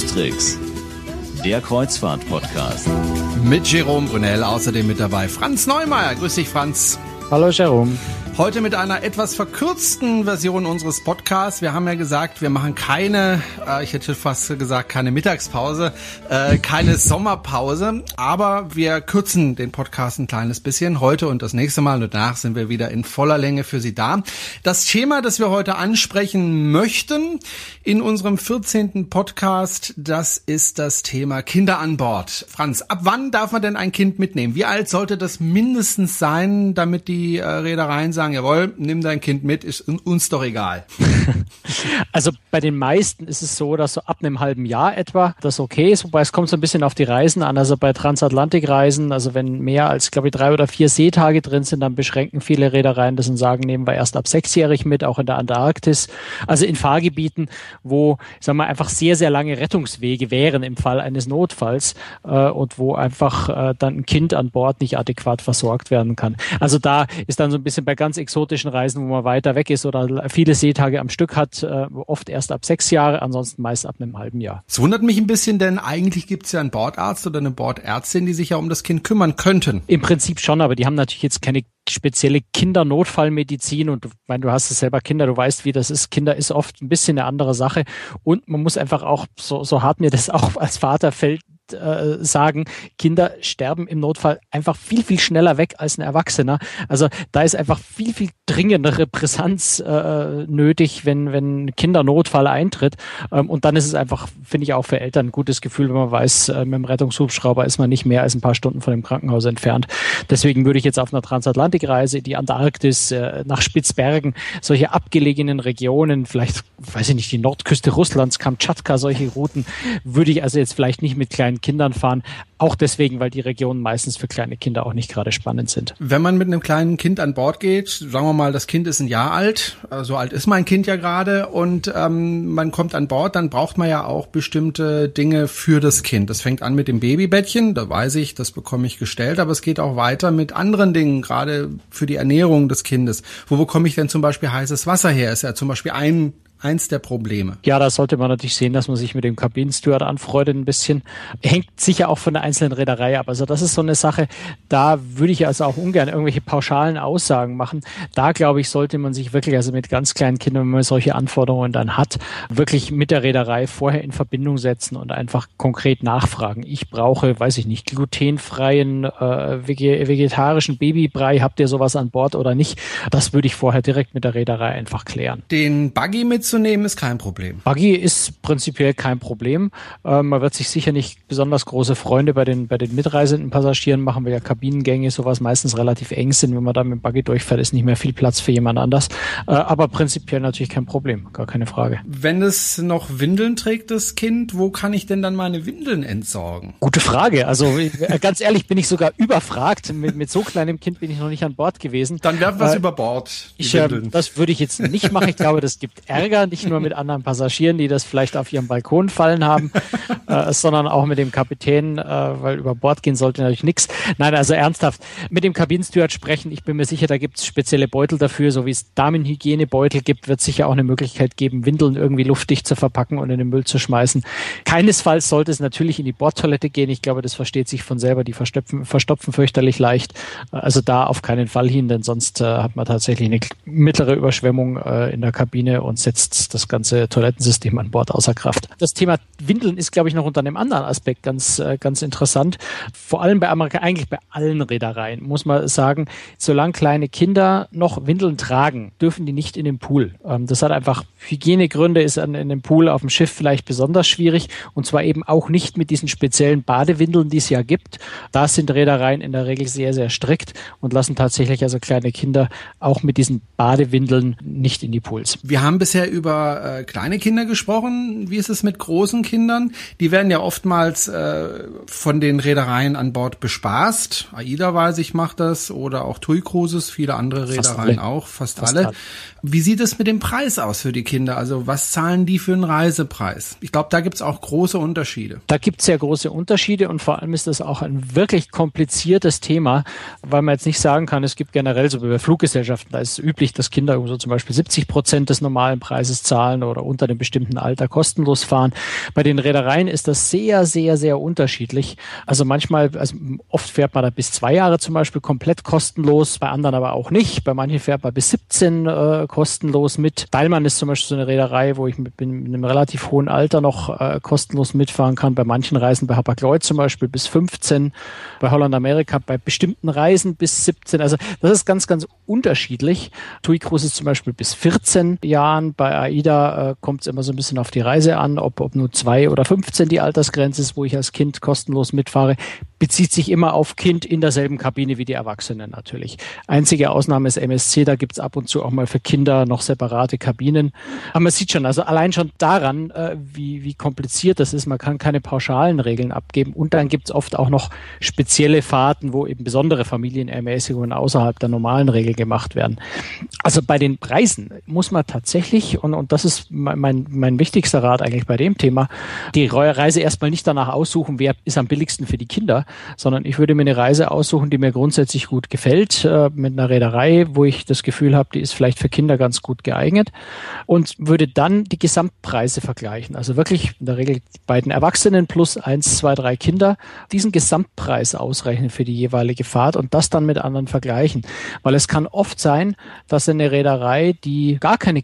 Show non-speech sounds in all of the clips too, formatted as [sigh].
Tricks, der Kreuzfahrt-Podcast. Mit Jerome Brunel, außerdem mit dabei Franz Neumeier. Grüß dich, Franz. Hallo, Jerome. Heute mit einer etwas verkürzten Version unseres Podcasts. Wir haben ja gesagt, wir machen keine, äh, ich hätte fast gesagt, keine Mittagspause, äh, keine Sommerpause, aber wir kürzen den Podcast ein kleines bisschen. Heute und das nächste Mal und danach sind wir wieder in voller Länge für Sie da. Das Thema, das wir heute ansprechen möchten in unserem 14. Podcast, das ist das Thema Kinder an Bord. Franz, ab wann darf man denn ein Kind mitnehmen? Wie alt sollte das mindestens sein, damit die äh, Reedereien sagen, sagen, jawohl, nimm dein Kind mit, ist uns doch egal. [laughs] Also bei den meisten ist es so, dass so ab einem halben Jahr etwa das okay ist, wobei es kommt so ein bisschen auf die Reisen an. Also bei Transatlantikreisen, also wenn mehr als, glaube ich, drei oder vier Seetage drin sind, dann beschränken viele Reedereien das und sagen, nehmen wir erst ab sechsjährig mit, auch in der Antarktis. Also in Fahrgebieten, wo, sagen wir, einfach sehr, sehr lange Rettungswege wären im Fall eines Notfalls äh, und wo einfach äh, dann ein Kind an Bord nicht adäquat versorgt werden kann. Also da ist dann so ein bisschen bei ganz ganz exotischen Reisen, wo man weiter weg ist oder viele Seetage am Stück hat, äh, oft erst ab sechs Jahre, ansonsten meist ab einem halben Jahr. Es wundert mich ein bisschen, denn eigentlich gibt es ja einen Bordarzt oder eine Bordärztin, die sich ja um das Kind kümmern könnten. Im Prinzip schon, aber die haben natürlich jetzt keine spezielle Kindernotfallmedizin und ich meine, du hast es selber Kinder, du weißt, wie das ist. Kinder ist oft ein bisschen eine andere Sache und man muss einfach auch, so, so hart mir das auch als Vater fällt, äh, sagen, Kinder sterben im Notfall einfach viel, viel schneller weg als ein Erwachsener. Also da ist einfach viel, viel dringendere Brisanz äh, nötig, wenn, wenn Kindernotfall eintritt. Ähm, und dann ist es einfach, finde ich auch für Eltern ein gutes Gefühl, wenn man weiß, äh, mit dem Rettungshubschrauber ist man nicht mehr als ein paar Stunden von dem Krankenhaus entfernt. Deswegen würde ich jetzt auf einer Transatlantikreise, die Antarktis, äh, nach Spitzbergen, solche abgelegenen Regionen, vielleicht, weiß ich nicht, die Nordküste Russlands, Kamtschatka, solche Routen, würde ich also jetzt vielleicht nicht mit kleinen Kindern fahren. Auch deswegen, weil die Regionen meistens für kleine Kinder auch nicht gerade spannend sind. Wenn man mit einem kleinen Kind an Bord geht, sagen wir mal, das Kind ist ein Jahr alt, äh, so alt ist mein Kind ja gerade, und ähm, man kommt an Bord, dann braucht man ja auch bestimmte Dinge für das Kind. Das fängt an mit dem Babybettchen, da weiß ich, das bekomme ich gestellt, aber es geht auch weiter mit anderen Dingen, gerade für die Ernährung des Kindes. Wo bekomme ich denn zum Beispiel heißes Wasser her? Ist ja zum Beispiel ein eins der Probleme. Ja, da sollte man natürlich sehen, dass man sich mit dem Kabinensteward anfreundet ein bisschen. Hängt sicher auch von der einzelnen Reederei ab. Also das ist so eine Sache, da würde ich also auch ungern irgendwelche pauschalen Aussagen machen. Da glaube ich, sollte man sich wirklich, also mit ganz kleinen Kindern, wenn man solche Anforderungen dann hat, wirklich mit der Reederei vorher in Verbindung setzen und einfach konkret nachfragen. Ich brauche, weiß ich nicht, glutenfreien, äh, vegetarischen Babybrei. Habt ihr sowas an Bord oder nicht? Das würde ich vorher direkt mit der Reederei einfach klären. Den Buggy mit mitzunehmen ist kein Problem. Buggy ist prinzipiell kein Problem. Ähm, man wird sich sicher nicht besonders große Freunde bei den, bei den mitreisenden Passagieren machen, weil ja Kabinengänge sowas meistens relativ eng sind. Wenn man da mit dem Buggy durchfährt, ist nicht mehr viel Platz für jemand anders. Äh, aber prinzipiell natürlich kein Problem, gar keine Frage. Wenn es noch Windeln trägt, das Kind, wo kann ich denn dann meine Windeln entsorgen? Gute Frage. Also äh, ganz ehrlich bin ich sogar überfragt. Mit, mit so kleinem Kind bin ich noch nicht an Bord gewesen. Dann werfen wir es äh, über Bord. Ich, äh, das würde ich jetzt nicht machen. Ich glaube, das gibt Ärger nicht nur mit anderen Passagieren, die das vielleicht auf ihrem Balkon fallen haben, [laughs] äh, sondern auch mit dem Kapitän, äh, weil über Bord gehen sollte natürlich nichts. Nein, also ernsthaft, mit dem Kabinensteward sprechen. Ich bin mir sicher, da gibt es spezielle Beutel dafür, so wie es Damenhygienebeutel gibt, wird sicher auch eine Möglichkeit geben, Windeln irgendwie luftdicht zu verpacken und in den Müll zu schmeißen. Keinesfalls sollte es natürlich in die Bordtoilette gehen. Ich glaube, das versteht sich von selber. Die verstopfen, verstopfen fürchterlich leicht. Also da auf keinen Fall hin, denn sonst äh, hat man tatsächlich eine mittlere Überschwemmung äh, in der Kabine und setzt das ganze Toilettensystem an Bord außer Kraft. Das Thema Windeln ist, glaube ich, noch unter einem anderen Aspekt ganz, äh, ganz interessant. Vor allem bei Amerika, eigentlich bei allen Reedereien, muss man sagen, solange kleine Kinder noch Windeln tragen, dürfen die nicht in den Pool. Ähm, das hat einfach Hygienegründe, ist in dem Pool auf dem Schiff vielleicht besonders schwierig und zwar eben auch nicht mit diesen speziellen Badewindeln, die es ja gibt. Da sind Reedereien in der Regel sehr, sehr strikt und lassen tatsächlich also kleine Kinder auch mit diesen Badewindeln nicht in die Pools. Wir haben bisher über äh, kleine Kinder gesprochen. Wie ist es mit großen Kindern? Die werden ja oftmals äh, von den Reedereien an Bord bespaßt. AIDA weiß ich macht das oder auch TUI Cruises, viele andere Reedereien auch, fast, fast alle. alle. Wie sieht es mit dem Preis aus für die Kinder? Also was zahlen die für einen Reisepreis? Ich glaube, da gibt es auch große Unterschiede. Da gibt es sehr große Unterschiede und vor allem ist das auch ein wirklich kompliziertes Thema, weil man jetzt nicht sagen kann, es gibt generell so wie bei Fluggesellschaften, da ist es üblich, dass Kinder so zum Beispiel 70 Prozent des normalen Preises Preises zahlen oder unter einem bestimmten Alter kostenlos fahren. Bei den Reedereien ist das sehr, sehr, sehr unterschiedlich. Also manchmal, also oft fährt man da bis zwei Jahre zum Beispiel komplett kostenlos, bei anderen aber auch nicht. Bei manchen fährt man bis 17 äh, kostenlos mit. Deilmann ist zum Beispiel so eine Reederei, wo ich mit, mit einem relativ hohen Alter noch äh, kostenlos mitfahren kann. Bei manchen Reisen bei Hapag-Lloyd zum Beispiel bis 15, bei Holland Amerika bei bestimmten Reisen bis 17. Also das ist ganz, ganz unterschiedlich. TUI Cruise ist zum Beispiel bis 14 Jahren. Bei AIDA äh, kommt es immer so ein bisschen auf die Reise an, ob, ob nur zwei oder 15 die Altersgrenze ist, wo ich als Kind kostenlos mitfahre bezieht sich immer auf Kind in derselben Kabine wie die Erwachsenen natürlich. Einzige Ausnahme ist MSC, da gibt's ab und zu auch mal für Kinder noch separate Kabinen. Aber man sieht schon, also allein schon daran, äh, wie, wie kompliziert das ist, man kann keine pauschalen Regeln abgeben. Und dann gibt's oft auch noch spezielle Fahrten, wo eben besondere Familienermäßigungen außerhalb der normalen Regel gemacht werden. Also bei den Preisen muss man tatsächlich, und, und das ist mein, mein wichtigster Rat eigentlich bei dem Thema, die Reise erstmal nicht danach aussuchen, wer ist am billigsten für die Kinder, sondern ich würde mir eine Reise aussuchen, die mir grundsätzlich gut gefällt, äh, mit einer Reederei, wo ich das Gefühl habe, die ist vielleicht für Kinder ganz gut geeignet und würde dann die Gesamtpreise vergleichen. Also wirklich in der Regel die beiden Erwachsenen plus eins, zwei, drei Kinder, diesen Gesamtpreis ausrechnen für die jeweilige Fahrt und das dann mit anderen vergleichen. Weil es kann oft sein, dass eine Reederei, die gar keine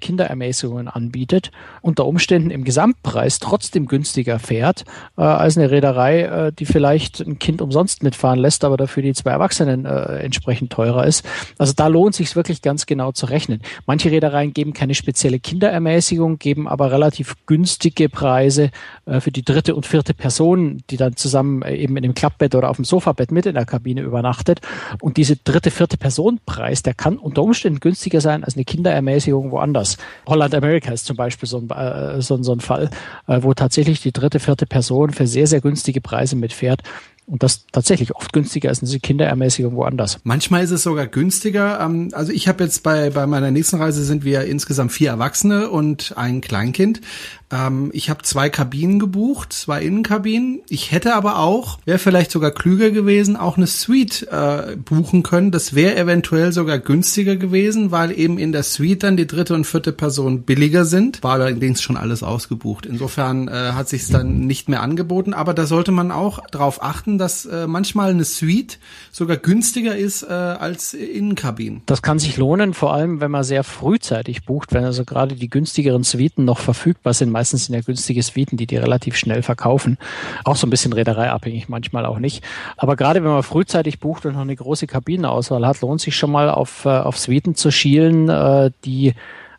Kinderermäßigungen anbietet, unter Umständen im Gesamtpreis trotzdem günstiger fährt äh, als eine Reederei, äh, die vielleicht ein Kind umsonst mitfahren lässt, aber dafür die zwei Erwachsenen äh, entsprechend teurer ist. Also da lohnt sich wirklich ganz genau zu rechnen. Manche Reedereien geben keine spezielle Kinderermäßigung, geben aber relativ günstige Preise äh, für die dritte und vierte Person, die dann zusammen äh, eben in dem Klappbett oder auf dem Sofabett mit in der Kabine übernachtet. Und diese dritte, vierte Personenpreis, der kann unter Umständen günstiger sein als eine Kinderermäßigung woanders. Holland America ist zum Beispiel so ein, äh, so, so ein Fall, äh, wo tatsächlich die dritte, vierte Person für sehr, sehr günstige Preise mitfährt. Und das tatsächlich oft günstiger als eine Kinderermäßigung woanders. Manchmal ist es sogar günstiger. Ähm, also ich habe jetzt bei, bei meiner nächsten Reise sind wir insgesamt vier Erwachsene und ein Kleinkind. Ähm, ich habe zwei Kabinen gebucht, zwei Innenkabinen. Ich hätte aber auch, wäre vielleicht sogar klüger gewesen, auch eine Suite äh, buchen können. Das wäre eventuell sogar günstiger gewesen, weil eben in der Suite dann die dritte und vierte Person billiger sind. War allerdings schon alles ausgebucht. Insofern äh, hat sich dann nicht mehr angeboten. Aber da sollte man auch darauf achten, dass äh, manchmal eine Suite sogar günstiger ist äh, als Innenkabinen. Das kann sich lohnen, vor allem wenn man sehr frühzeitig bucht, wenn also gerade die günstigeren Suiten noch verfügbar sind meistens sind ja günstige Suiten, die die relativ schnell verkaufen. Auch so ein bisschen reedereiabhängig, manchmal auch nicht. Aber gerade wenn man frühzeitig bucht und noch eine große Kabinenauswahl hat, lohnt sich schon mal auf, äh, auf Suiten zu schielen, äh, die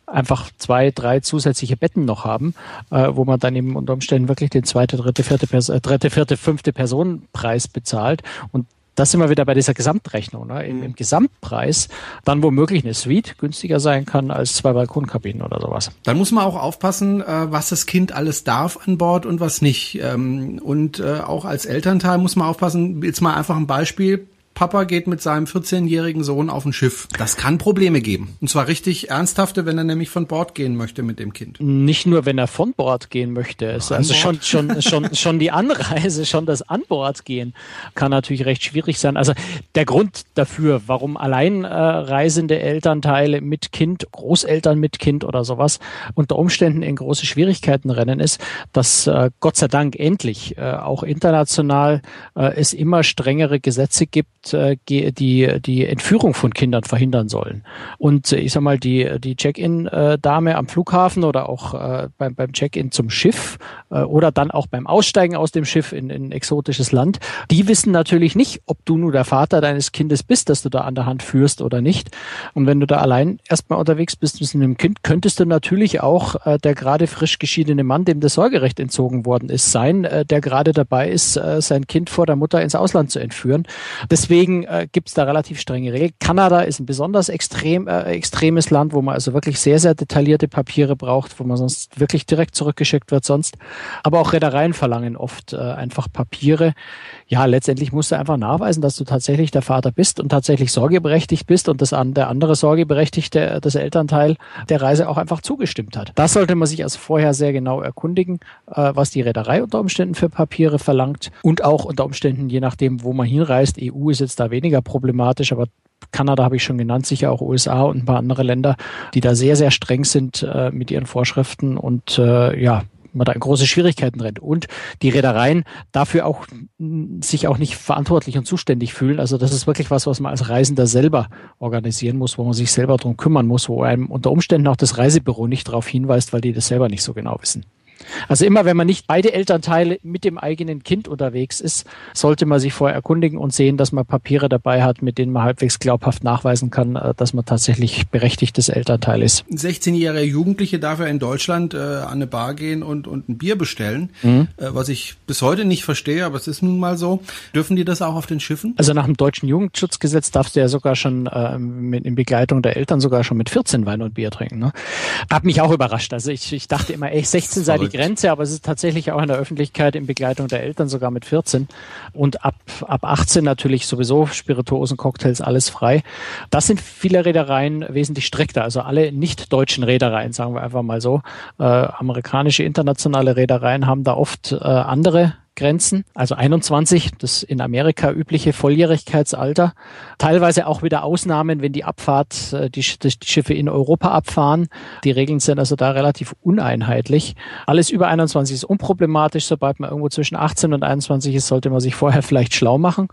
einfach zwei, drei zusätzliche Betten noch haben, äh, wo man dann eben unter Umständen wirklich den zweite, dritte, vierte, Pers äh, dritte, vierte, fünfte Personenpreis bezahlt. Und das sind wir wieder bei dieser Gesamtrechnung. Ne? Im, Im, Gesamtpreis dann womöglich eine Suite günstiger sein kann als zwei Balkonkabinen oder sowas. Dann muss man auch aufpassen, äh, was das Kind alles darf an Bord und was nicht. Ähm, und äh, auch als Elternteil muss man aufpassen. Jetzt mal einfach ein Beispiel. Papa geht mit seinem 14-jährigen Sohn auf ein Schiff. Das kann Probleme geben. Und zwar richtig ernsthafte, wenn er nämlich von Bord gehen möchte mit dem Kind. Nicht nur, wenn er von Bord gehen möchte. Es also schon, schon, [laughs] schon, schon die Anreise, schon das Anbord gehen kann natürlich recht schwierig sein. Also der Grund dafür, warum allein äh, reisende Elternteile mit Kind, Großeltern mit Kind oder sowas unter Umständen in große Schwierigkeiten rennen, ist, dass äh, Gott sei Dank endlich äh, auch international äh, es immer strengere Gesetze gibt, die, die Entführung von Kindern verhindern sollen. Und äh, ich sag mal, die, die Check-in-Dame am Flughafen oder auch äh, beim, beim Check-in zum Schiff äh, oder dann auch beim Aussteigen aus dem Schiff in, in ein exotisches Land, die wissen natürlich nicht, ob du nur der Vater deines Kindes bist, das du da an der Hand führst oder nicht. Und wenn du da allein erstmal unterwegs bist mit einem Kind, könntest du natürlich auch äh, der gerade frisch geschiedene Mann, dem das Sorgerecht entzogen worden ist, sein, äh, der gerade dabei ist, äh, sein Kind vor der Mutter ins Ausland zu entführen. Deswegen Deswegen äh, gibt es da relativ strenge Regeln. Kanada ist ein besonders extrem, äh, extremes Land, wo man also wirklich sehr, sehr detaillierte Papiere braucht, wo man sonst wirklich direkt zurückgeschickt wird sonst. Aber auch Reedereien verlangen oft äh, einfach Papiere. Ja, letztendlich musst du einfach nachweisen, dass du tatsächlich der Vater bist und tatsächlich sorgeberechtigt bist und das an, der andere Sorgeberechtigte, das Elternteil der Reise auch einfach zugestimmt hat. Das sollte man sich also vorher sehr genau erkundigen, äh, was die Reederei unter Umständen für Papiere verlangt und auch unter Umständen, je nachdem, wo man hinreist, EU ist ist jetzt da weniger problematisch, aber Kanada habe ich schon genannt, sicher auch USA und ein paar andere Länder, die da sehr, sehr streng sind äh, mit ihren Vorschriften und äh, ja, man da in große Schwierigkeiten rennt. Und die Reedereien dafür auch sich auch nicht verantwortlich und zuständig fühlen. Also das ist wirklich was, was man als Reisender selber organisieren muss, wo man sich selber drum kümmern muss, wo einem unter Umständen auch das Reisebüro nicht darauf hinweist, weil die das selber nicht so genau wissen. Also immer, wenn man nicht beide Elternteile mit dem eigenen Kind unterwegs ist, sollte man sich vorher erkundigen und sehen, dass man Papiere dabei hat, mit denen man halbwegs glaubhaft nachweisen kann, äh, dass man tatsächlich berechtigtes Elternteil ist. Ein 16-jähriger Jugendliche darf ja in Deutschland äh, an eine Bar gehen und, und ein Bier bestellen, mhm. äh, was ich bis heute nicht verstehe, aber es ist nun mal so. Dürfen die das auch auf den Schiffen? Also nach dem deutschen Jugendschutzgesetz darfst du ja sogar schon äh, mit, in Begleitung der Eltern sogar schon mit 14 Wein und Bier trinken. Ne? Hat mich auch überrascht. Also ich, ich dachte immer, ey, 16 sei die Grenze, aber es ist tatsächlich auch in der Öffentlichkeit in Begleitung der Eltern sogar mit 14 und ab, ab 18 natürlich sowieso Spirituosen, Cocktails, alles frei. Das sind viele Reedereien wesentlich strikter, also alle nicht deutschen Reedereien, sagen wir einfach mal so. Äh, amerikanische internationale Reedereien haben da oft äh, andere Grenzen, also 21, das in Amerika übliche Volljährigkeitsalter. Teilweise auch wieder Ausnahmen, wenn die Abfahrt, äh, die, die Schiffe in Europa abfahren. Die Regeln sind also da relativ uneinheitlich. Alles über 21 ist unproblematisch. Sobald man irgendwo zwischen 18 und 21 ist, sollte man sich vorher [laughs] vielleicht schlau machen.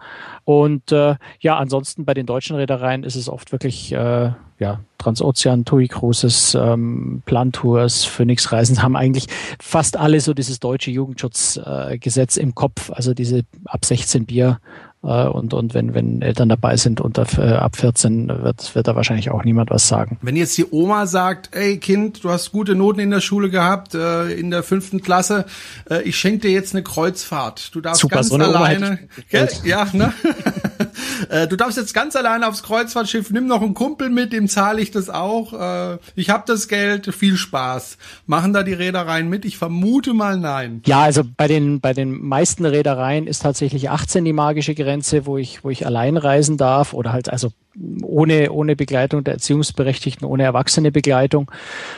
Und äh, ja, ansonsten bei den deutschen Reedereien ist es oft wirklich äh, ja, Transozean, TUI Cruises, ähm, Plantours, Phoenix Reisen haben eigentlich fast alle so dieses deutsche Jugendschutzgesetz äh, im Kopf, also diese ab 16 Bier und, und wenn, wenn Eltern dabei sind unter äh, ab 14, wird, wird da wahrscheinlich auch niemand was sagen. Wenn jetzt die Oma sagt, ey Kind, du hast gute Noten in der Schule gehabt, äh, in der fünften Klasse, äh, ich schenke dir jetzt eine Kreuzfahrt. Du darfst Super, ganz so alleine. Ja, ne? [laughs] Äh, du darfst jetzt ganz alleine aufs Kreuzfahrtschiff, nimm noch einen Kumpel mit, dem zahle ich das auch. Äh, ich habe das Geld, viel Spaß. Machen da die Reedereien mit? Ich vermute mal nein. Ja, also bei den, bei den meisten Reedereien ist tatsächlich 18 die magische Grenze, wo ich, wo ich allein reisen darf oder halt also ohne, ohne Begleitung der Erziehungsberechtigten, ohne erwachsene Begleitung.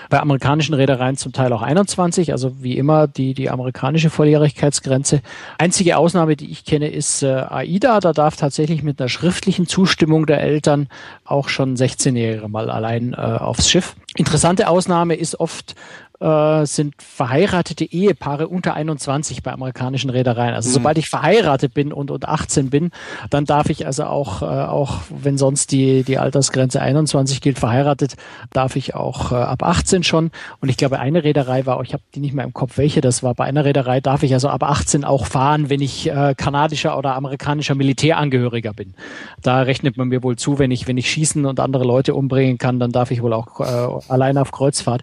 Bei amerikanischen Reedereien zum Teil auch 21, also wie immer die, die amerikanische Volljährigkeitsgrenze. Einzige Ausnahme, die ich kenne, ist äh, AIDA. Da darf tatsächlich mit einer schriftlichen Zustimmung der Eltern auch schon 16-Jährige mal allein äh, aufs Schiff. Interessante Ausnahme ist oft äh, sind verheiratete Ehepaare unter 21 bei amerikanischen Reedereien. Also mhm. sobald ich verheiratet bin und, und 18 bin, dann darf ich also auch, äh, auch wenn sonst die, die Altersgrenze 21 gilt, verheiratet, darf ich auch äh, ab 18 schon. Und ich glaube, eine Reederei war, ich habe die nicht mehr im Kopf, welche das war. Bei einer Reederei darf ich also ab 18 auch fahren, wenn ich äh, kanadischer oder amerikanischer Militärangehöriger bin. Da rechnet man mir wohl zu, wenn ich, wenn ich schießen und andere Leute umbringen kann, dann darf ich wohl auch äh, allein auf Kreuzfahrt.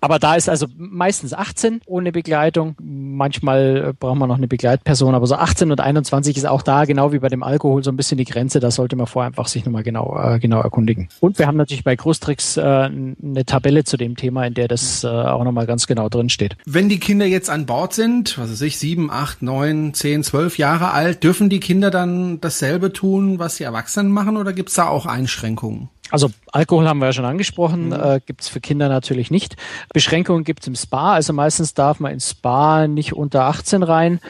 Aber da ist also meistens 18 ohne Begleitung. Manchmal äh, braucht man noch eine Begleitperson, aber so 18 und 21 ist auch da, genau wie bei dem Alkohol, so ein bisschen die Grenze. Da sollte man vorher einfach sich nochmal genau, äh, genau erkundigen. Und wir haben natürlich bei Großtricks äh, eine Tabelle zu dem Thema, in der das äh, auch nochmal ganz genau drin steht. Wenn die Kinder jetzt an Bord sind, was weiß ich, sieben, acht, neun, zehn, zwölf Jahre alt, dürfen die Kinder dann dasselbe tun, was die Erwachsenen machen oder gibt es da auch Einschränkungen? Also Alkohol haben wir ja schon angesprochen, mhm. äh, gibt es für Kinder natürlich nicht. Beschränkungen gibt es im Spa, also meistens darf man ins Spa nicht unter 18 rein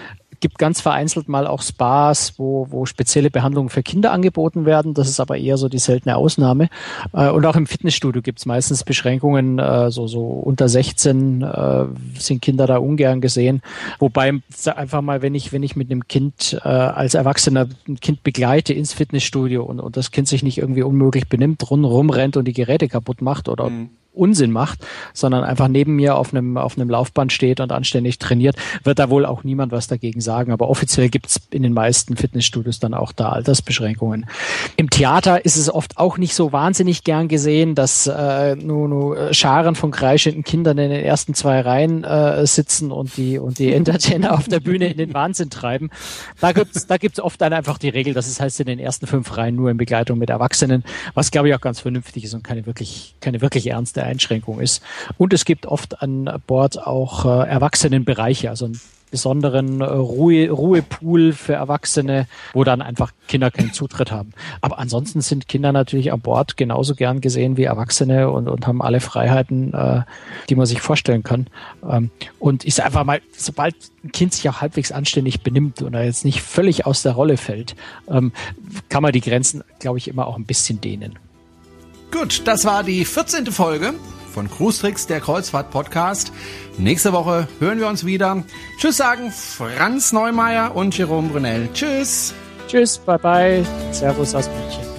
gibt ganz vereinzelt mal auch Spas, wo, wo spezielle Behandlungen für Kinder angeboten werden. Das ist aber eher so die seltene Ausnahme. Äh, und auch im Fitnessstudio gibt es meistens Beschränkungen, äh, so, so unter 16 äh, sind Kinder da ungern gesehen. Wobei einfach mal, wenn ich, wenn ich mit einem Kind äh, als Erwachsener ein Kind begleite ins Fitnessstudio und, und das Kind sich nicht irgendwie unmöglich benimmt, rund rumrennt und die Geräte kaputt macht oder mhm Unsinn macht, sondern einfach neben mir auf einem, auf einem Laufband steht und anständig trainiert, wird da wohl auch niemand was dagegen sagen. Aber offiziell gibt's in den meisten Fitnessstudios dann auch da Altersbeschränkungen. Im Theater ist es oft auch nicht so wahnsinnig gern gesehen, dass äh, nur, nur Scharen von kreischenden Kindern in den ersten zwei Reihen äh, sitzen und die, und die Entertainer auf der Bühne in den Wahnsinn treiben. Da gibt's da gibt's oft dann einfach die Regel, dass es heißt in den ersten fünf Reihen nur in Begleitung mit Erwachsenen, was glaube ich auch ganz vernünftig ist und keine wirklich, keine wirklich ernste Einschränkung ist. Und es gibt oft an Bord auch äh, Erwachsenenbereiche, also ein besonderen äh, Ruhe, Ruhepool für Erwachsene, wo dann einfach Kinder keinen Zutritt haben. Aber ansonsten sind Kinder natürlich an Bord genauso gern gesehen wie Erwachsene und, und haben alle Freiheiten, äh, die man sich vorstellen kann. Ähm, und sage einfach mal, sobald ein Kind sich auch halbwegs anständig benimmt und er jetzt nicht völlig aus der Rolle fällt, ähm, kann man die Grenzen, glaube ich, immer auch ein bisschen dehnen. Gut, das war die 14. Folge von Cruise Tricks, der Kreuzfahrt-Podcast. Nächste Woche hören wir uns wieder. Tschüss sagen Franz Neumeier und Jerome Brunel. Tschüss. Tschüss, bye bye. Servus aus München.